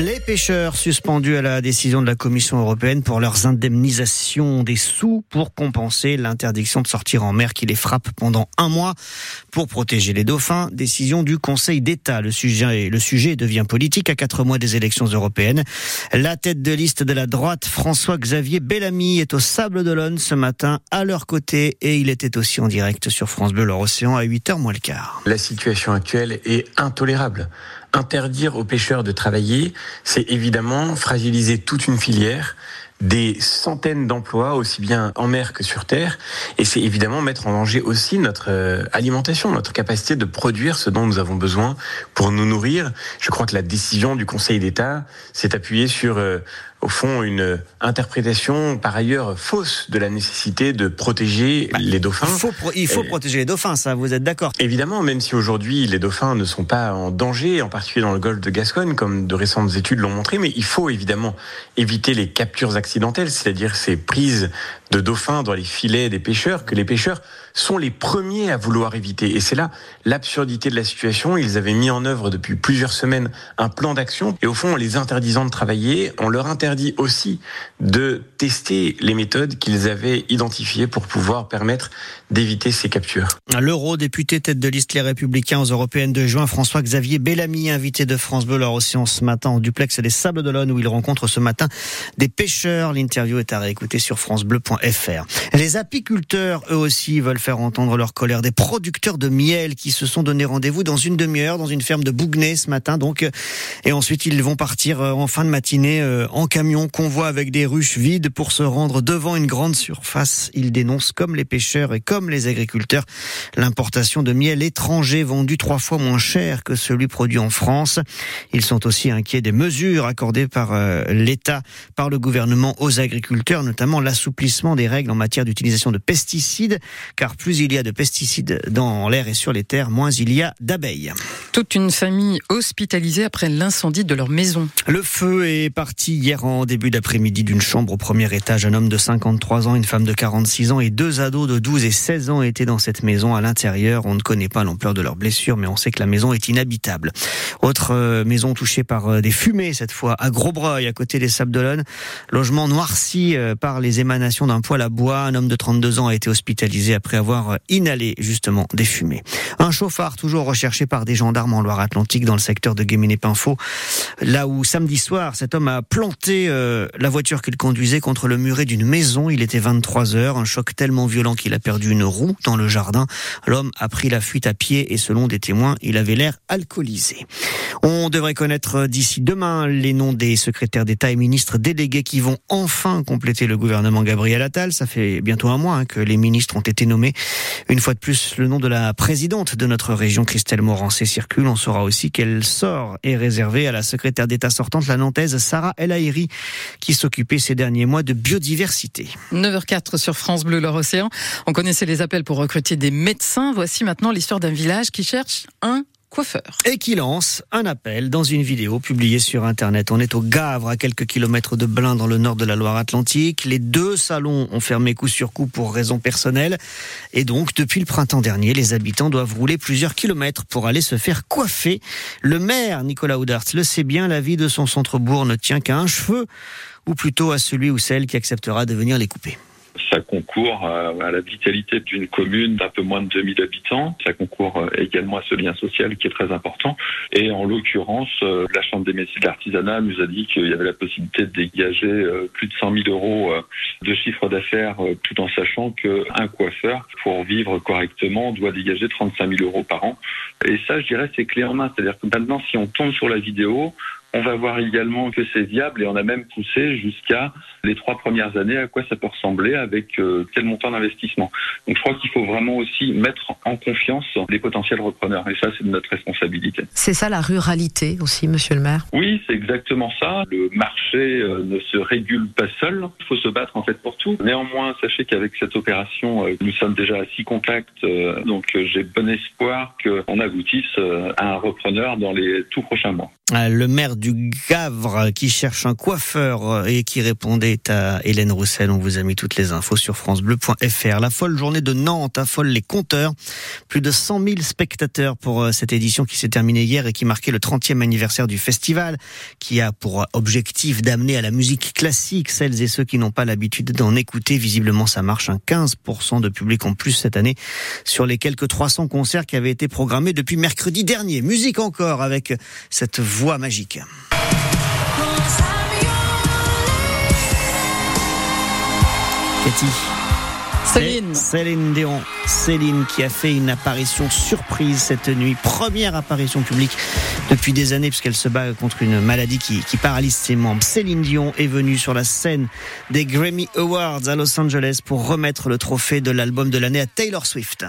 Les pêcheurs suspendus à la décision de la Commission européenne pour leurs indemnisations des sous pour compenser l'interdiction de sortir en mer qui les frappe pendant un mois pour protéger les dauphins. Décision du Conseil d'État. Le sujet, devient politique à quatre mois des élections européennes. La tête de liste de la droite, François-Xavier Bellamy, est au Sable d'Olonne ce matin à leur côté et il était aussi en direct sur France Bleu, leur océan à 8h moins le quart. La situation actuelle est intolérable. Interdire aux pêcheurs de travailler, c'est évidemment fragiliser toute une filière des centaines d'emplois, aussi bien en mer que sur terre. Et c'est évidemment mettre en danger aussi notre euh, alimentation, notre capacité de produire ce dont nous avons besoin pour nous nourrir. Je crois que la décision du Conseil d'État s'est appuyée sur euh, au fond une interprétation par ailleurs fausse de la nécessité de protéger bah, les dauphins. Il faut, il faut protéger les dauphins, ça, vous êtes d'accord? Évidemment, même si aujourd'hui les dauphins ne sont pas en danger, en particulier dans le golfe de Gascogne, comme de récentes études l'ont montré, mais il faut évidemment éviter les captures accidentelles, c'est-à-dire ces prises de dauphins dans les filets des pêcheurs, que les pêcheurs sont les premiers à vouloir éviter. Et c'est là l'absurdité de la situation. Ils avaient mis en œuvre depuis plusieurs semaines un plan d'action. Et au fond, en les interdisant de travailler, on leur interdit aussi de tester les méthodes qu'ils avaient identifiées pour pouvoir permettre d'éviter ces captures. L'eurodéputé tête de liste Les Républicains aux Européennes de juin, François-Xavier Bellamy, invité de France Bleu, leur océan ce matin en duplex des Sables d'Olonne où il rencontre ce matin des pêcheurs. L'interview est à réécouter sur francebleu.fr. Les apiculteurs, eux aussi, veulent faire entendre leur colère. Des producteurs de miel qui se sont donné rendez-vous dans une demi-heure dans une ferme de Bougnay ce matin. Donc, et ensuite ils vont partir euh, en fin de matinée euh, en camion convoi avec des ruches vides pour se rendre devant une grande surface. Ils dénoncent comme les pêcheurs et comme les agriculteurs l'importation de miel étranger vendu trois fois moins cher que celui produit en France. Ils sont aussi inquiets des mesures accordées par euh, l'État, par le gouvernement aux agriculteurs, notamment l'assouplissement des règles en matière d'utilisation de pesticides, car plus il y a de pesticides dans l'air et sur les terres, moins il y a d'abeilles. Toute une famille hospitalisée après l'incendie de leur maison. Le feu est parti hier en début d'après-midi d'une chambre au premier étage. Un homme de 53 ans, une femme de 46 ans et deux ados de 12 et 16 ans étaient dans cette maison à l'intérieur. On ne connaît pas l'ampleur de leurs blessures, mais on sait que la maison est inhabitable. Autre euh, maison touchée par euh, des fumées, cette fois à Grosbreuil, à côté des Sables d'Olonne. Logement noirci euh, par les émanations d'un poêle à bois. Un homme de 32 ans a été hospitalisé après avoir inhalé justement des fumées. Un chauffard toujours recherché par des gendarmes en Loire-Atlantique dans le secteur de Guéméné-Pinfo, là où samedi soir cet homme a planté euh, la voiture qu'il conduisait contre le muret d'une maison. Il était 23 heures, un choc tellement violent qu'il a perdu une roue dans le jardin. L'homme a pris la fuite à pied et selon des témoins, il avait l'air alcoolisé. On devrait connaître d'ici demain les noms des secrétaires d'État et ministres délégués qui vont enfin compléter le gouvernement Gabriel Attal. Ça fait bientôt un mois hein, que les ministres ont été nommés une fois de plus, le nom de la présidente de notre région, Christelle Morancé, circule. On saura aussi quel sort est réservé à la secrétaire d'État sortante, la nantaise Sarah El Haïry, qui s'occupait ces derniers mois de biodiversité. 9h04 sur France Bleu, leur océan. On connaissait les appels pour recruter des médecins. Voici maintenant l'histoire d'un village qui cherche un coiffeur. Et qui lance un appel dans une vidéo publiée sur Internet. On est au Gavre, à quelques kilomètres de Blain, dans le nord de la Loire-Atlantique. Les deux salons ont fermé coup sur coup pour raisons personnelles. Et donc, depuis le printemps dernier, les habitants doivent rouler plusieurs kilomètres pour aller se faire coiffer. Le maire, Nicolas Oudart, le sait bien, la vie de son centre-bourg ne tient qu'à un cheveu, ou plutôt à celui ou celle qui acceptera de venir les couper ça concourt à la vitalité d'une commune d'un peu moins de 2000 habitants. Ça concourt euh, également à ce lien social qui est très important. Et en l'occurrence, euh, la Chambre des métiers de l'artisanat nous a dit qu'il y avait la possibilité de dégager euh, plus de 100 000 euros de chiffre d'affaires tout en sachant qu'un coiffeur, pour vivre correctement, doit dégager 35 000 euros par an. Et ça, je dirais, c'est clé en main. C'est-à-dire que maintenant, si on tombe sur la vidéo, on va voir également que c'est viable et on a même poussé jusqu'à les trois premières années à quoi ça peut ressembler avec euh, quel montant d'investissement. Donc je crois qu'il faut vraiment aussi mettre en confiance les potentiels repreneurs et ça c'est de notre responsabilité. C'est ça la ruralité aussi, monsieur le maire? Oui, c'est exactement ça. Le marché euh, ne se régule pas seul. Il faut se battre en fait pour tout. Néanmoins, sachez qu'avec cette opération, euh, nous sommes déjà à six contacts. donc j'ai bon espoir qu'on aboutisse à un repreneur dans les tout prochains mois. Euh, le maire du Gavre qui cherche un coiffeur euh, et qui répondait à Hélène Roussel. On vous a mis toutes les infos sur francebleu.fr. La folle journée de Nantes affole les compteurs. Plus de 100 000 spectateurs pour euh, cette édition qui s'est terminée hier et qui marquait le 30e anniversaire du festival, qui a pour objectif d'amener à la musique classique celles et ceux qui n'ont pas l'habitude d'en écouter. Visiblement, ça marche un 15% de public en plus cette année sur les quelques 300 concerts qui avaient été programmés depuis mercredi dernier. Musique encore avec cette voix magique. Cathy. Céline. Céline Dion. Céline qui a fait une apparition surprise cette nuit. Première apparition publique depuis des années puisqu'elle se bat contre une maladie qui, qui, paralyse ses membres. Céline Dion est venue sur la scène des Grammy Awards à Los Angeles pour remettre le trophée de l'album de l'année à Taylor Swift.